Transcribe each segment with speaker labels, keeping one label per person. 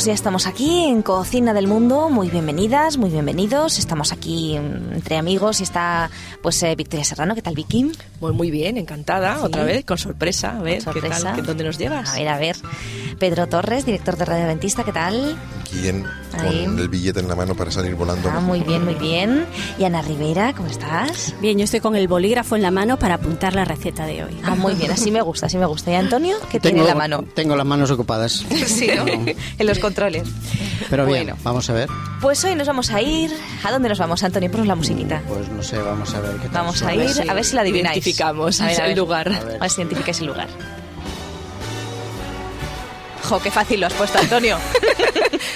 Speaker 1: Pues ya estamos aquí en Cocina del Mundo. Muy bienvenidas, muy bienvenidos. Estamos aquí mm, entre amigos y está pues eh, Victoria Serrano. ¿Qué tal, Vicky?
Speaker 2: Pues muy bien, encantada,
Speaker 1: Sí.
Speaker 2: otra vez, con sorpresa. A ver,
Speaker 1: Con
Speaker 2: ¿qué
Speaker 1: sorpresa.
Speaker 2: tal? ¿Qué- ¿Dónde nos llevas?
Speaker 1: A ver, a ver. Pedro Torres, director de Radio Adventista, ¿qué tal?
Speaker 3: Guillén
Speaker 1: Ahí.
Speaker 3: con el billete en la mano para salir volando.
Speaker 1: Ah, muy bien, muy bien. Y Ana Rivera, ¿cómo estás?
Speaker 4: Bien, yo estoy con el bolígrafo en la mano para apuntar la receta de hoy.
Speaker 1: Ah, muy bien, así me gusta, así me gusta. ¿Y Antonio? ¿Qué tiene
Speaker 5: Tengo,
Speaker 1: en la mano?
Speaker 5: tengo las manos ocupadas.
Speaker 1: Sí, ¿no? en los controles.
Speaker 5: Pero bien,
Speaker 1: Bueno.
Speaker 5: vamos a ver.
Speaker 1: Pues hoy nos vamos a ir. ¿A dónde nos vamos, Antonio? Ponos la musiquita.
Speaker 5: Pues no sé, vamos a ver qué tal.
Speaker 1: Vamos a ir, a ver si la adivináis.
Speaker 2: Identificamos
Speaker 1: A ver, a
Speaker 2: el lugar.
Speaker 5: A ver.
Speaker 1: A ver si identificáis el lugar. Jo, qué fácil lo has puesto, Antonio.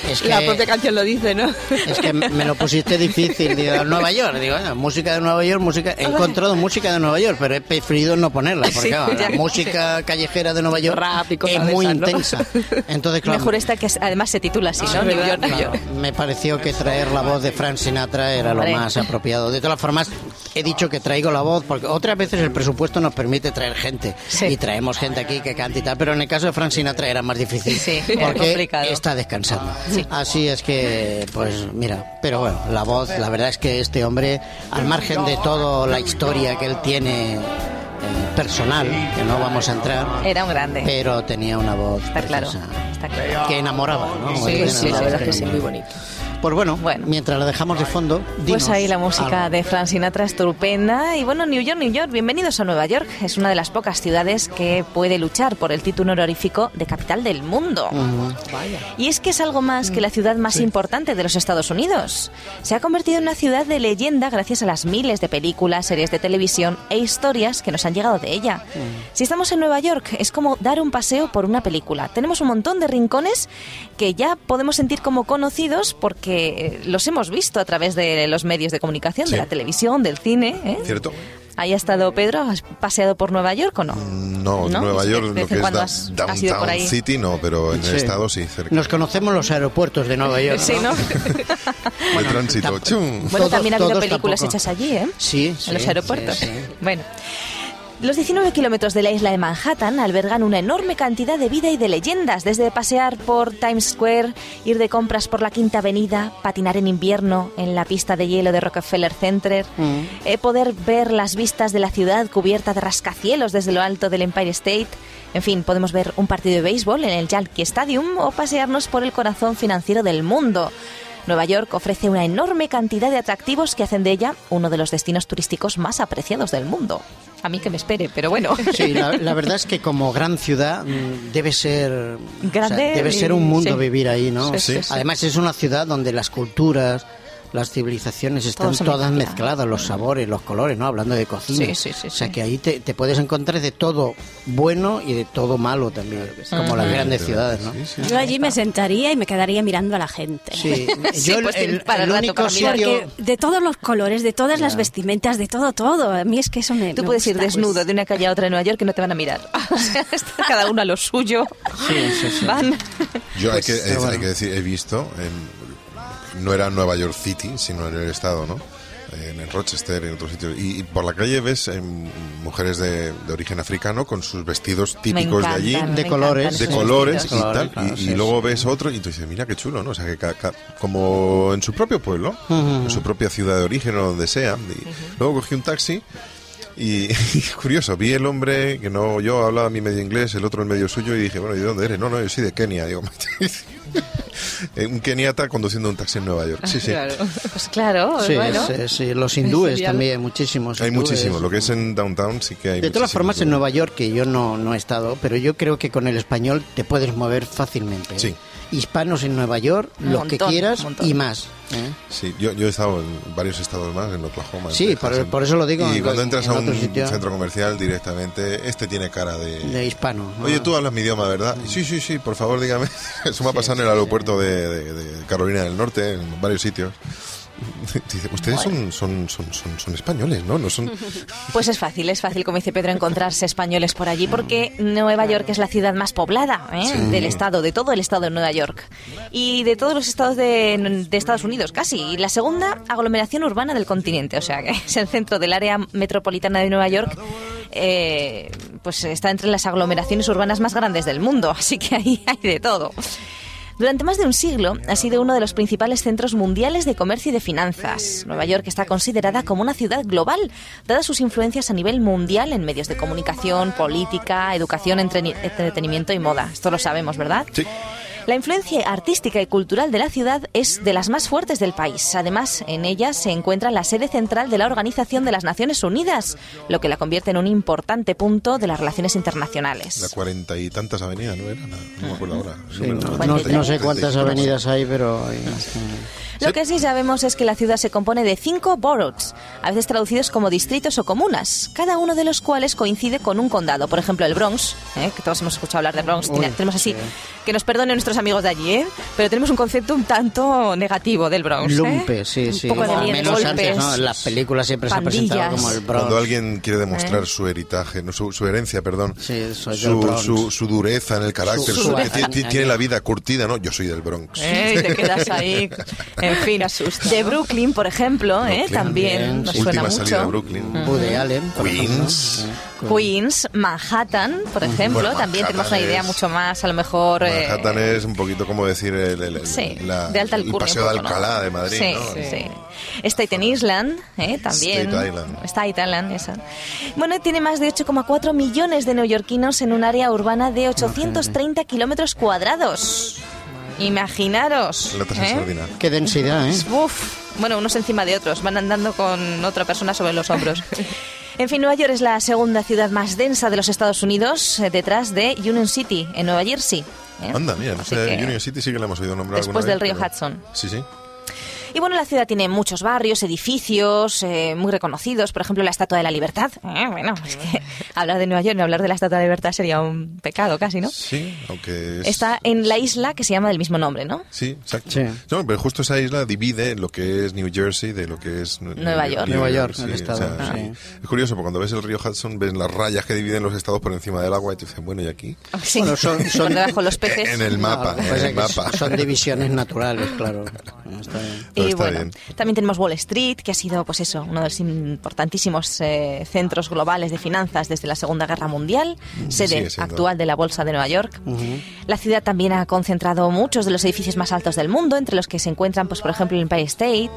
Speaker 5: Es que,
Speaker 2: La propia canción lo dice, ¿no?
Speaker 5: es que me lo pusiste difícil. Digo, Nueva York. Digo, bueno, música de Nueva York, música. He encontrado música de Nueva York, pero he preferido no ponerla. Porque
Speaker 1: Sí,
Speaker 5: claro,
Speaker 1: ya.
Speaker 5: la música callejera de Nueva York
Speaker 2: Rap y cosas
Speaker 5: es muy
Speaker 2: esas, ¿no?
Speaker 5: intensa. Entonces, claro.
Speaker 1: Mejor esta que además se titula así, ¿no? New
Speaker 2: verdad,
Speaker 1: York,
Speaker 5: Claro,
Speaker 1: York.
Speaker 5: me pareció que traer la voz de Frank Sinatra era lo más apropiado. De todas formas, he dicho que traigo la voz porque otras veces el presupuesto nos permite traer gente
Speaker 1: Sí.
Speaker 5: y traemos gente aquí que canta y tal, pero en el caso de Frank Sinatra era más difícil porque está descansando. Así es que, pues mira, pero bueno, la voz, la verdad es que este hombre, al margen de toda la historia que él tiene eh, personal, que no vamos a entrar,
Speaker 1: Era un grande.
Speaker 5: pero tenía una voz
Speaker 1: Está claro. Está claro.
Speaker 5: que enamoraba, ¿no?
Speaker 2: Sí, sí, la verdad es que sí, muy bonito.
Speaker 5: Pues bueno,
Speaker 1: Bueno.
Speaker 5: mientras la dejamos de fondo,
Speaker 1: Pues ahí la música
Speaker 5: algo.
Speaker 1: de Frank Sinatra estupenda. Y bueno, New York, New York, bienvenidos a Nueva York. Es una de las pocas ciudades que puede luchar por el título honorífico de capital del mundo. Y es que es algo más que la ciudad más importante de los Estados Unidos. Se ha convertido en una ciudad de leyenda gracias a las miles de películas, series de televisión e historias que nos han llegado de ella. Si estamos en Nueva York, es como dar un paseo por una película. Tenemos un montón de rincones que ya podemos sentir como conocidos porque eh, los hemos visto a través de los medios de comunicación, de
Speaker 3: Sí.
Speaker 1: la televisión, del cine. ¿eh?
Speaker 3: ¿Cierto?
Speaker 1: ¿Ahí ha estado Pedro? ¿Has paseado por Nueva York o no?
Speaker 3: No,
Speaker 1: ¿No?
Speaker 3: Nueva
Speaker 1: De
Speaker 3: York, lo que es da-
Speaker 1: has- has ido por
Speaker 3: Downtown
Speaker 1: ahí.
Speaker 3: City, no, pero en el
Speaker 5: Sí.
Speaker 3: estado sí, cerca.
Speaker 5: Nos conocemos los aeropuertos de Nueva York.
Speaker 1: Sí, ¿no?
Speaker 3: de tránsito.
Speaker 1: Bueno, también ha habido películas
Speaker 5: tampoco.
Speaker 1: hechas allí, ¿eh?
Speaker 5: Sí, sí,
Speaker 1: en los aeropuertos.
Speaker 5: sí, sí.
Speaker 1: Bueno. Los 19 kilómetros de la isla de Manhattan albergan una enorme cantidad de vida y de leyendas, desde pasear por Times Square, ir de compras por la Quinta Avenida, patinar en invierno en la pista de hielo de Rockefeller Center,
Speaker 5: Mm.
Speaker 1: eh, poder ver las vistas de la ciudad cubierta de rascacielos desde lo alto del Empire State. En fin, podemos ver un partido de béisbol en el Yankee Stadium o pasearnos por el corazón financiero del mundo. Nueva York ofrece una enorme cantidad de atractivos que hacen de ella uno de los destinos turísticos más apreciados del mundo. A mí que me espere, pero bueno.
Speaker 5: Sí, la, la verdad es que como gran ciudad mm, debe ser o sea,
Speaker 1: Grande
Speaker 5: debe ser un mundo
Speaker 1: sí.
Speaker 5: vivir ahí, ¿no?
Speaker 1: Sí, sí.
Speaker 5: Además es una ciudad donde las culturas, las civilizaciones están
Speaker 1: Todo
Speaker 5: todas
Speaker 1: mezcla.
Speaker 5: mezcladas, los sabores, los colores, ¿no? Hablando de cocina.
Speaker 1: Sí, sí, sí,
Speaker 5: o sea
Speaker 1: sí.
Speaker 5: que ahí te, te puedes encontrar de todo bueno y de todo malo también, como las grandes ciudades, ¿no?
Speaker 3: Sí, sí.
Speaker 4: Yo allí me sentaría y me quedaría mirando a la gente.
Speaker 5: Sí,
Speaker 1: Sí,
Speaker 5: yo el-
Speaker 1: pues
Speaker 5: el,
Speaker 1: para
Speaker 5: el
Speaker 1: rato,
Speaker 5: único sitio...
Speaker 4: Porque de todos los colores, de todas las vestimentas, de todo, todo. A mí es que eso me.
Speaker 1: Tú
Speaker 4: me
Speaker 1: puedes ir
Speaker 4: gusta.
Speaker 1: desnudo de una calle a otra de Nueva York y no te van a mirar. O sea, está cada uno a lo suyo.
Speaker 5: Sí, sí, sí.
Speaker 1: Van.
Speaker 3: Yo hay,
Speaker 5: Pues,
Speaker 3: que,
Speaker 5: pero
Speaker 3: hay
Speaker 5: bueno.
Speaker 3: que decir, he visto, en- no era en Nueva York City, sino en el estado, ¿no? En el Rochester, en otros sitios. Y, y por la calle ves em, mujeres de, de origen africano con sus vestidos típicos de allí.
Speaker 5: de colores,
Speaker 3: de colores y
Speaker 1: vestidos.
Speaker 3: Tal,
Speaker 5: claro,
Speaker 3: y,
Speaker 5: sí,
Speaker 3: y luego
Speaker 5: sí.
Speaker 3: ves otro y tú dices, mira qué chulo, ¿no? O sea, que ca- ca- como en su propio pueblo, en su propia ciudad de origen o donde sea. Y Luego cogí un taxi y, y curioso, vi el hombre que no, yo hablaba mi medio inglés, el otro el medio suyo y dije, bueno, ¿y de dónde eres? No, no, yo soy de Kenia. Digo, Eh, un keniata conduciendo un taxi en Nueva York. Sí, sí.
Speaker 2: Claro.
Speaker 1: Pues claro,
Speaker 5: Sí,
Speaker 1: bueno.
Speaker 5: sí, sí, los hindúes también, muchísimos.
Speaker 3: Hay
Speaker 5: hindúes.
Speaker 3: muchísimo. Lo que es en downtown sí que hay
Speaker 5: De todas
Speaker 3: muchísimos
Speaker 5: formas, en. Nueva York, que yo no, no he estado, pero yo creo que con el español te puedes mover fácilmente. ¿eh? Hispanos en Nueva York,
Speaker 1: Un
Speaker 5: lo que quieras y más. ¿eh?
Speaker 3: Sí, yo, yo he estado en varios estados más, en Oklahoma. en
Speaker 5: Sí,
Speaker 3: Texas,
Speaker 5: por-
Speaker 3: en-
Speaker 5: por eso lo digo,
Speaker 3: Y
Speaker 5: en-
Speaker 3: cuando entras
Speaker 5: en
Speaker 3: a un
Speaker 5: sitio.
Speaker 3: centro comercial directamente, este tiene cara de...
Speaker 5: De hispano. ¿no?
Speaker 3: Oye, tú hablas mi idioma, ¿verdad? Sí, sí, sí, por favor, dígame. Eso me ha pasado en el aeropuerto de, de- de Carolina del Norte, en varios sitios. Dice, ustedes son, son, son, son, son españoles, ¿no? No son...
Speaker 1: Pues es fácil, es fácil, como dice Pedro, encontrarse españoles por allí, porque Nueva York es la ciudad más poblada ¿eh? del estado, de todo el estado de Nueva York. Y de todos los estados de, de Estados Unidos, casi. Y la segunda aglomeración urbana del continente, o sea, que es el centro del área metropolitana de Nueva York. eh, pues está entre las aglomeraciones urbanas más grandes del mundo, así que ahí hay de todo. Durante más de un siglo ha sido uno de los principales centros mundiales de comercio y de finanzas. Nueva York está considerada como una ciudad global, dadas sus influencias a nivel mundial en medios de comunicación, política, educación, entretenimiento y moda. Esto lo sabemos, ¿verdad?
Speaker 3: Sí.
Speaker 1: La influencia artística y cultural de la ciudad es de las más fuertes del país. Además, en ella se encuentra la sede central de la Organización de las Naciones Unidas, lo que la convierte en un importante punto de las relaciones internacionales.
Speaker 3: La cuarenta y tantas avenidas, ¿no era? No, no me acuerdo ahora.
Speaker 5: Sí, no, no, no, sé cuántas avenidas hay, pero... Hay...
Speaker 1: Lo que sí sabemos es que la ciudad se compone de cinco boroughs, a veces traducidos como distritos o comunas, cada uno de los cuales coincide con un condado. Por ejemplo, el Bronx, ¿eh? que todos hemos escuchado hablar de Bronx,
Speaker 5: Uy,
Speaker 1: tenemos así,
Speaker 5: sí.
Speaker 1: que nos perdonen nuestros amigos de allí, ¿eh? pero tenemos un concepto un tanto negativo del Bronx. ¿eh?
Speaker 5: Lumpe, sí, sí.
Speaker 1: Un poco de miedo,
Speaker 5: menos antes, ¿no? En las películas siempre se ha presentado
Speaker 1: pandillas.
Speaker 5: como el Bronx.
Speaker 3: Cuando alguien quiere demostrar su heritaje, no, su, su herencia, perdón,
Speaker 5: Sí, soy del
Speaker 3: su,
Speaker 5: Bronx.
Speaker 3: su, su dureza en el carácter,
Speaker 5: Su-
Speaker 3: su-
Speaker 5: su-
Speaker 3: que ti- ti- tiene la vida curtida, ¿no? Yo soy del Bronx.
Speaker 1: ¿Eh? Y te quedas ahí. En fin, de Brooklyn, por ejemplo, ¿eh?
Speaker 3: Brooklyn,
Speaker 1: también
Speaker 5: bien,
Speaker 1: nos suena
Speaker 3: Última salida de
Speaker 1: mucho.
Speaker 3: Brooklyn.
Speaker 5: Woody Allen, por
Speaker 3: Queens.
Speaker 5: ejemplo.
Speaker 1: Queens, Manhattan, por ejemplo,
Speaker 3: Bueno,
Speaker 1: también tenemos una idea
Speaker 3: es-
Speaker 1: mucho más, a lo mejor... eh,
Speaker 3: Manhattan es un poquito como decir el, el- el-
Speaker 1: Sí,
Speaker 3: la-
Speaker 1: de alta
Speaker 3: el
Speaker 1: alcurnia.
Speaker 3: paseo
Speaker 1: un
Speaker 3: de
Speaker 1: poco, ¿no?
Speaker 3: Alcalá de Madrid,
Speaker 1: sí,
Speaker 3: ¿no?
Speaker 1: sí. Staten Island, ¿eh? también.
Speaker 3: State Island.
Speaker 1: State Island, esa. Bueno, tiene más de 8,4 millones de neoyorquinos en un área urbana de 830 kilómetros cuadrados. Imaginaros. ¿eh?
Speaker 5: Qué densidad, ¿eh?
Speaker 1: Uf, bueno, unos encima de otros, van andando con otra persona sobre los hombros. En fin, Nueva York es la segunda ciudad más densa de los Estados Unidos, eh, detrás de Union City, en Nueva Jersey. ¿eh?
Speaker 3: Anda, mira, no sé,
Speaker 1: que-
Speaker 3: Union City sí que la hemos oído nombrar
Speaker 1: Después
Speaker 3: alguna
Speaker 1: del
Speaker 3: vez,
Speaker 1: río
Speaker 3: pero-
Speaker 1: Hudson.
Speaker 3: Sí, sí.
Speaker 1: Y bueno, la ciudad tiene muchos barrios, edificios eh, muy reconocidos, por ejemplo, la Estatua de la Libertad. Eh, bueno, es que hablar de Nueva York y hablar de la Estatua de la Libertad sería un pecado casi, ¿no?
Speaker 3: Sí, aunque es...
Speaker 1: Está en la isla que se llama del mismo nombre, ¿no?
Speaker 3: Sí, exacto.
Speaker 5: Sí.
Speaker 3: No, pero justo esa isla divide lo que es New Jersey de lo que es Nue-
Speaker 1: Nueva York.
Speaker 5: Nueva York,
Speaker 3: sí,
Speaker 5: el
Speaker 3: o
Speaker 5: estado,
Speaker 3: sea,
Speaker 5: sí.
Speaker 3: Es curioso, porque cuando ves el río Hudson, ves las rayas que dividen los estados por encima del agua y te dicen, bueno, ¿y aquí?
Speaker 1: Sí,
Speaker 5: Bueno, son-
Speaker 1: por
Speaker 5: son-
Speaker 1: debajo los peces.
Speaker 3: En el mapa,
Speaker 5: No,
Speaker 3: en el mapa.
Speaker 5: Son divisiones naturales, claro. Está bien.
Speaker 1: Y bueno,
Speaker 3: bien.
Speaker 1: también tenemos Wall Street, que ha sido, pues eso, uno de los importantísimos eh, centros globales de finanzas desde la Segunda Guerra Mundial, sede
Speaker 3: sigue siendo.
Speaker 1: actual de la Bolsa de Nueva York. La ciudad también ha concentrado muchos de los edificios más altos del mundo, entre los que se encuentran, pues por ejemplo, el Empire State.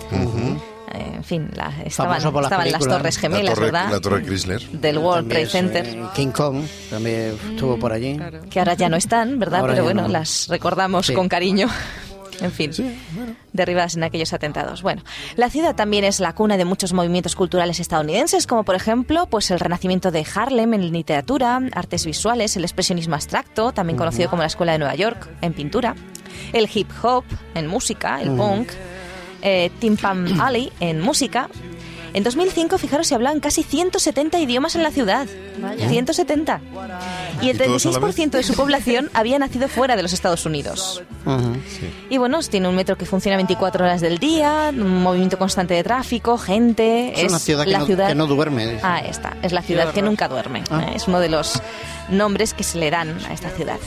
Speaker 1: Eh, en fin, la- estaban,
Speaker 5: las
Speaker 1: estaban las. Torres
Speaker 3: La
Speaker 1: Gemelas,
Speaker 3: torre,
Speaker 1: ¿verdad?
Speaker 3: la torre Chrysler.
Speaker 1: Del World Trade
Speaker 5: También,
Speaker 1: Center.
Speaker 5: eh, King Kong también estuvo por allí.
Speaker 1: que ahora ya no están, ¿verdad?
Speaker 5: Ahora
Speaker 1: Pero bueno,
Speaker 5: no.
Speaker 1: las recordamos
Speaker 5: Sí.
Speaker 1: con cariño. En fin, derribadas en aquellos atentados. Bueno, la ciudad también es la cuna de muchos movimientos culturales estadounidenses, como por ejemplo, pues el renacimiento de Harlem en literatura, artes visuales, el expresionismo abstracto, también conocido como la Escuela de Nueva York en pintura, el hip hop en música, el punk, eh, Tim Pam Alley en música. En 2005, fijaros, se hablaban casi 170 idiomas en la ciudad. 170. Y el
Speaker 3: ¿Y todos a la
Speaker 1: 36% de su población había nacido fuera de los Estados Unidos. Y bueno, tiene un metro que funciona 24 horas del día, un movimiento constante de tráfico, gente.
Speaker 5: Es una ciudad que
Speaker 1: la
Speaker 5: no-
Speaker 1: ciudad
Speaker 5: que no duerme.
Speaker 1: Ah, esta. Es la ciudad que nunca duerme.
Speaker 5: Ah.
Speaker 1: ¿eh? Es uno de los nombres que se le dan a esta ciudad.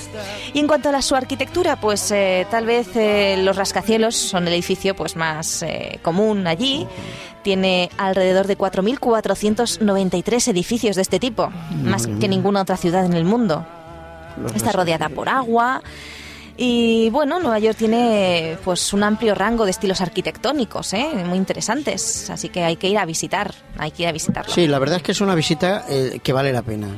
Speaker 1: Y en cuanto a la, su arquitectura, pues eh, tal vez eh, los rascacielos son el edificio pues más eh, común allí. Tiene alrededor de 4.493 edificios de este tipo, más que ninguna otra ciudad en el mundo. Está rodeada por agua. Y bueno, Nueva York tiene pues un amplio rango de estilos arquitectónicos, ¿eh? muy interesantes, así que hay que ir a visitar, hay que ir a visitarlo.
Speaker 5: Sí, la verdad es que es una visita eh, que vale la pena.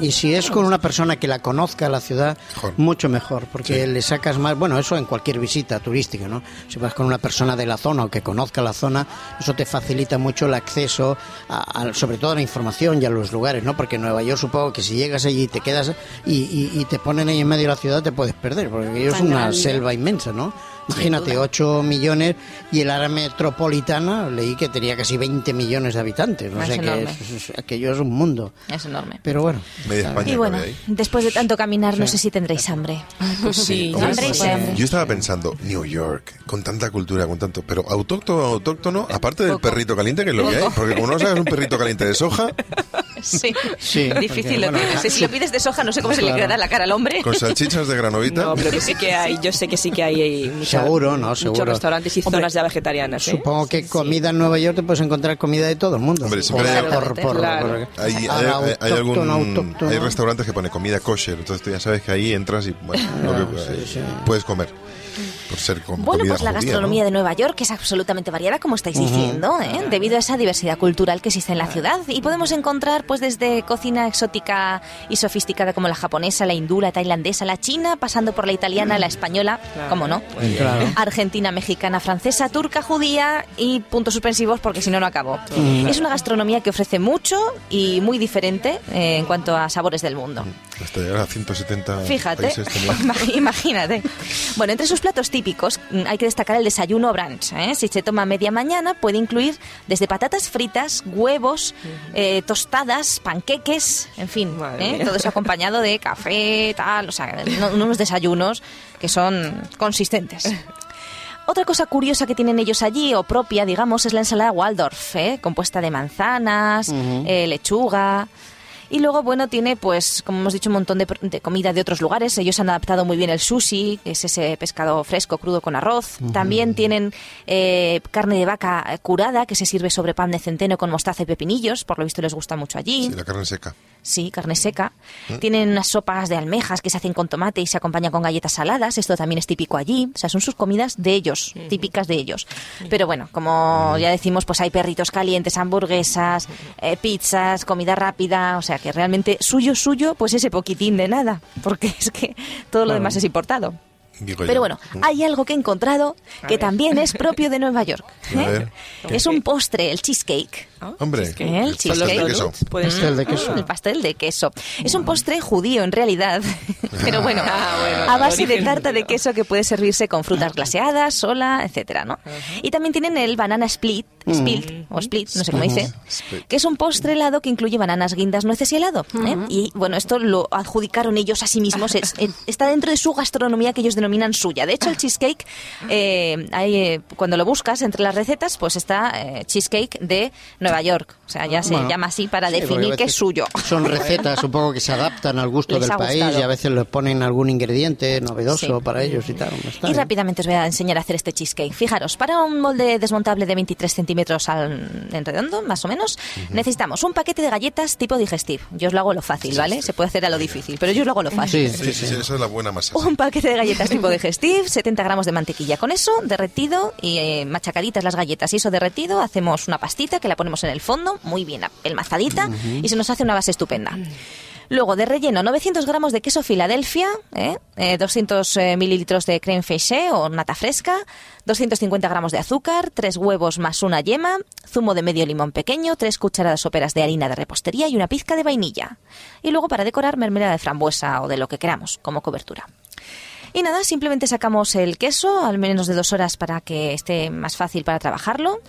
Speaker 5: Y si es con una persona que la conozca la ciudad,
Speaker 3: Mejor.
Speaker 5: mucho mejor, porque le sacas más, bueno, eso en cualquier visita turística, ¿no? Si vas con una persona de la zona o que conozca la zona, eso te facilita mucho el acceso, a, a- sobre todo a la información y a los lugares, ¿no? Porque en Nueva York supongo que si llegas allí y te quedas y, y- y te ponen ahí en medio de la ciudad te puedes perder, porque aquello es una
Speaker 2: grande.
Speaker 5: selva inmensa, ¿no? Imagínate, 8 millones y el área metropolitana leí que tenía casi 20 millones de habitantes. No
Speaker 1: Es
Speaker 5: sé qué
Speaker 1: enorme.
Speaker 5: es, es- aquello es un mundo.
Speaker 1: Es enorme.
Speaker 5: Pero bueno.
Speaker 3: Media España
Speaker 1: Y bueno, después de tanto caminar, no sé si tendréis hambre.
Speaker 2: Pues sí,
Speaker 1: Hambre y
Speaker 3: pues,
Speaker 1: sed.
Speaker 3: Yo estaba pensando, New York, con tanta cultura, con tanto, pero autóctono, autóctono, aparte del
Speaker 1: Poco.
Speaker 3: perrito caliente, que es lo que hay, porque como no sabes un perrito caliente de soja,
Speaker 1: Sí,
Speaker 5: Sí,
Speaker 1: difícil.
Speaker 5: porque,
Speaker 1: lo
Speaker 5: bueno,
Speaker 1: tienes.
Speaker 5: claro.
Speaker 1: Si lo pides de soja, no sé cómo se le
Speaker 5: Claro.
Speaker 1: quedará la cara al hombre.
Speaker 3: Con salchichas de granovita.
Speaker 2: No, pero que sí que hay, yo sé que sí que hay, hay mucha-
Speaker 5: Seguro, ¿no?
Speaker 2: muchos restaurantes y
Speaker 5: Hombre,
Speaker 2: zonas ya vegetarianas. ¿eh?
Speaker 5: Supongo que comida en Nueva York te puedes encontrar comida de todo el mundo.
Speaker 3: Hombre, siempre
Speaker 5: Por-
Speaker 3: hay-
Speaker 5: por- por-
Speaker 2: Claro.
Speaker 5: por-
Speaker 3: Hay, hay-
Speaker 5: a
Speaker 3: hay-
Speaker 5: la
Speaker 3: hay algún,
Speaker 5: autóctona, autóctona.
Speaker 3: hay restaurantes que pone comida kosher, entonces tú ya sabes que ahí entras y bueno, lo que- eh, puedes comer. Por ser com-
Speaker 1: Bueno, pues la
Speaker 3: judía,
Speaker 1: gastronomía
Speaker 3: ¿no?
Speaker 1: de Nueva York es absolutamente variada, como estáis diciendo, ¿eh? debido a esa diversidad cultural que existe en la ciudad. Y podemos encontrar, pues, desde cocina exótica y sofisticada como la japonesa, la hindú, la tailandesa, la china, pasando por la italiana, la española, ¿cómo no?
Speaker 5: Claro.
Speaker 1: Argentina, mexicana, francesa, turca, judía y puntos suspensivos porque si no, no acabo. Es una gastronomía que ofrece mucho y muy diferente eh, en cuanto a sabores del mundo.
Speaker 3: Hasta llegar a 170
Speaker 1: Fíjate,
Speaker 3: países
Speaker 1: imagínate. Bueno, entre sus platos típicos mm, hay que destacar el desayuno brunch. ¿eh? Si se toma media mañana, puede incluir desde patatas fritas, huevos, eh, tostadas, panqueques, en fin, ¿eh? todo eso acompañado de café, tal, o sea, no- unos desayunos que son consistentes. Otra cosa curiosa que tienen ellos allí, o propia, digamos, es la ensalada Waldorf, ¿eh? compuesta de manzanas, eh, lechuga. Y luego, bueno, tiene, pues, como hemos dicho, un montón de, de comida de otros lugares. Ellos han adaptado muy bien el sushi, que es ese pescado fresco, crudo con arroz. También tienen eh, carne de vaca eh, curada, que se sirve sobre pan de centeno con mostaza y pepinillos. Por lo visto les gusta mucho allí.
Speaker 3: Sí, la carne seca.
Speaker 1: Sí, carne seca. Tienen unas sopas de almejas que se hacen con tomate y se acompañan con galletas saladas. Esto también es típico allí. O sea, son sus comidas de ellos, típicas de ellos. Pero bueno, como ya decimos, pues hay perritos calientes, hamburguesas, eh, pizzas, comida rápida. O sea, que realmente suyo, suyo, pues ese poquitín de nada. Porque es que todo lo demás es importado.
Speaker 3: Digo yo.
Speaker 1: Pero bueno, hay algo que he encontrado que también es propio de Nueva York.
Speaker 3: A
Speaker 1: ¿eh? Es un postre, el cheesecake.
Speaker 3: Hombre,
Speaker 1: El
Speaker 3: el pastel de
Speaker 1: cheesecake.
Speaker 3: queso.
Speaker 2: Puede ser.
Speaker 5: Pastel de queso.
Speaker 1: El pastel de queso. Es un postre judío en realidad, pero bueno,
Speaker 2: Ah, bueno,
Speaker 1: a base de tarta de queso que puede servirse con frutas glaseadas, sola, etcétera, ¿no? Y también tienen el banana split, split o split, no sé cómo dice,
Speaker 3: Split.
Speaker 1: que es un postre helado que incluye bananas, guindas, nueces y helado. ¿eh? Y bueno, esto lo adjudicaron ellos a sí mismos, es- es- está dentro de su gastronomía que ellos denominan suya. De hecho, el cheesecake, eh, hay, eh, cuando lo buscas entre las recetas, pues está eh, cheesecake de Nueva York. O sea, ya se
Speaker 5: Bueno,
Speaker 1: llama así para
Speaker 5: sí,
Speaker 1: definir que es suyo.
Speaker 5: Son recetas, supongo que se adaptan al gusto
Speaker 1: Les
Speaker 5: del país y a veces le ponen algún ingrediente novedoso
Speaker 1: Sí.
Speaker 5: para ellos y tal. Está
Speaker 1: Y
Speaker 5: bien.
Speaker 1: rápidamente os voy a enseñar a hacer este cheesecake. Fijaros, para un molde desmontable de 23 centímetros al, en redondo, más o menos, necesitamos un paquete de galletas tipo digestive. Yo os lo hago lo fácil, ¿vale? Se puede hacer a lo difícil, pero yo os lo hago lo fácil.
Speaker 5: Sí,
Speaker 3: Sí, sí, sí, esa es la buena masa.
Speaker 1: Un paquete de galletas tipo digestive, 70 gramos de mantequilla. Con eso, derretido y eh, machacaditas las galletas y eso derretido, hacemos una pastita que la ponemos en el fondo, muy bien pelmazadita, y se nos hace una base estupenda. Luego, de relleno, 900 gramos de queso Filadelfia, ¿eh? Eh, 200 eh, mililitros de creme fraîché o nata fresca, 250 gramos de azúcar, 3 huevos más una yema, zumo de medio limón pequeño, 3 cucharadas soperas de harina de repostería y una pizca de vainilla. Y luego, para decorar, mermelada de frambuesa o de lo que queramos, como cobertura. Y nada, simplemente sacamos el queso, al menos de dos horas para que esté más fácil para trabajarlo.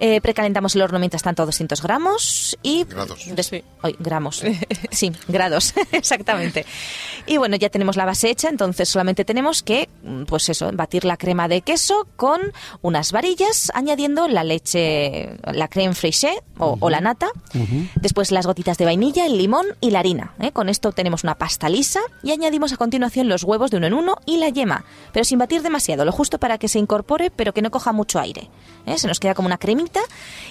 Speaker 1: Eh, precalentamos el horno mientras tanto a 200 gramos y...
Speaker 3: Grados.
Speaker 1: des-
Speaker 2: Sí.
Speaker 1: Ay, gramos. Sí, grados, exactamente. Y bueno, ya tenemos la base hecha, entonces solamente tenemos que, mm, pues eso, batir la crema de queso con unas varillas, añadiendo la leche, la creme fraîché o, o la nata, después las gotitas de vainilla, el limón y la harina. ¿eh? Con esto obtenemos una pasta lisa y añadimos a continuación los huevos de uno en uno y la yema, pero sin batir demasiado, lo justo para que se incorpore pero que no coja mucho aire. ¿eh? Se nos queda como una cremita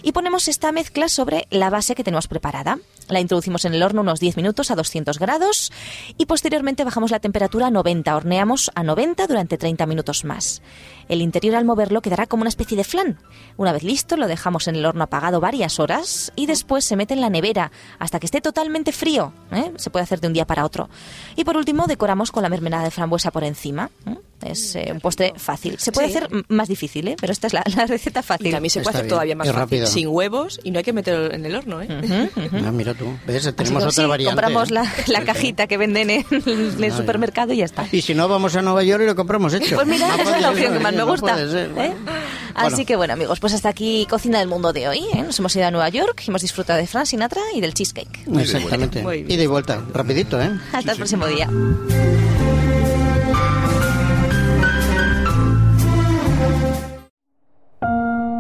Speaker 1: y ponemos esta mezcla sobre la base que tenemos preparada. La introducimos en el horno unos 10 minutos a 200 grados y posteriormente bajamos la temperatura a 90. Horneamos a 90 durante 30 minutos más. El interior al moverlo quedará como una especie de flan. Una vez listo, lo dejamos en el horno apagado varias horas y después se mete en la nevera hasta que esté totalmente frío. ¿eh? Se puede hacer de un día para otro. Y por último, decoramos con la mermelada de frambuesa por encima. ¿eh? Es eh, un postre fácil. Se puede
Speaker 2: Sí.
Speaker 1: hacer más difícil, ¿eh? pero esta es la, la receta
Speaker 2: Y
Speaker 1: fácil.
Speaker 2: también se
Speaker 5: Está
Speaker 2: puede hacer
Speaker 5: bien.
Speaker 2: todavía más
Speaker 5: Y
Speaker 2: fácil.
Speaker 5: rápido.
Speaker 2: Sin huevos y no hay que meterlo en el horno, ¿eh?
Speaker 5: Ah, mira tú, ¿ves? Tenemos otra
Speaker 1: sí,
Speaker 5: variante.
Speaker 1: compramos
Speaker 5: ¿eh?
Speaker 1: la, la cajita que venden en el supermercado y ya está.
Speaker 5: Y si no, vamos a Nueva York y lo compramos hecho.
Speaker 1: Pues mira,
Speaker 5: No
Speaker 1: esa es la
Speaker 5: ser,
Speaker 1: opción que más me gusta.
Speaker 5: ser.
Speaker 1: ¿eh? Así que bueno, amigos, pues hasta aquí Cocina del Mundo de hoy. ¿eh? Nos hemos ido a Nueva York, hemos disfrutado de Frank Sinatra y del cheesecake.
Speaker 5: Exactamente.
Speaker 2: Muy bien.
Speaker 5: Ida y vuelta, rapidito, ¿eh?
Speaker 1: Hasta el próximo día.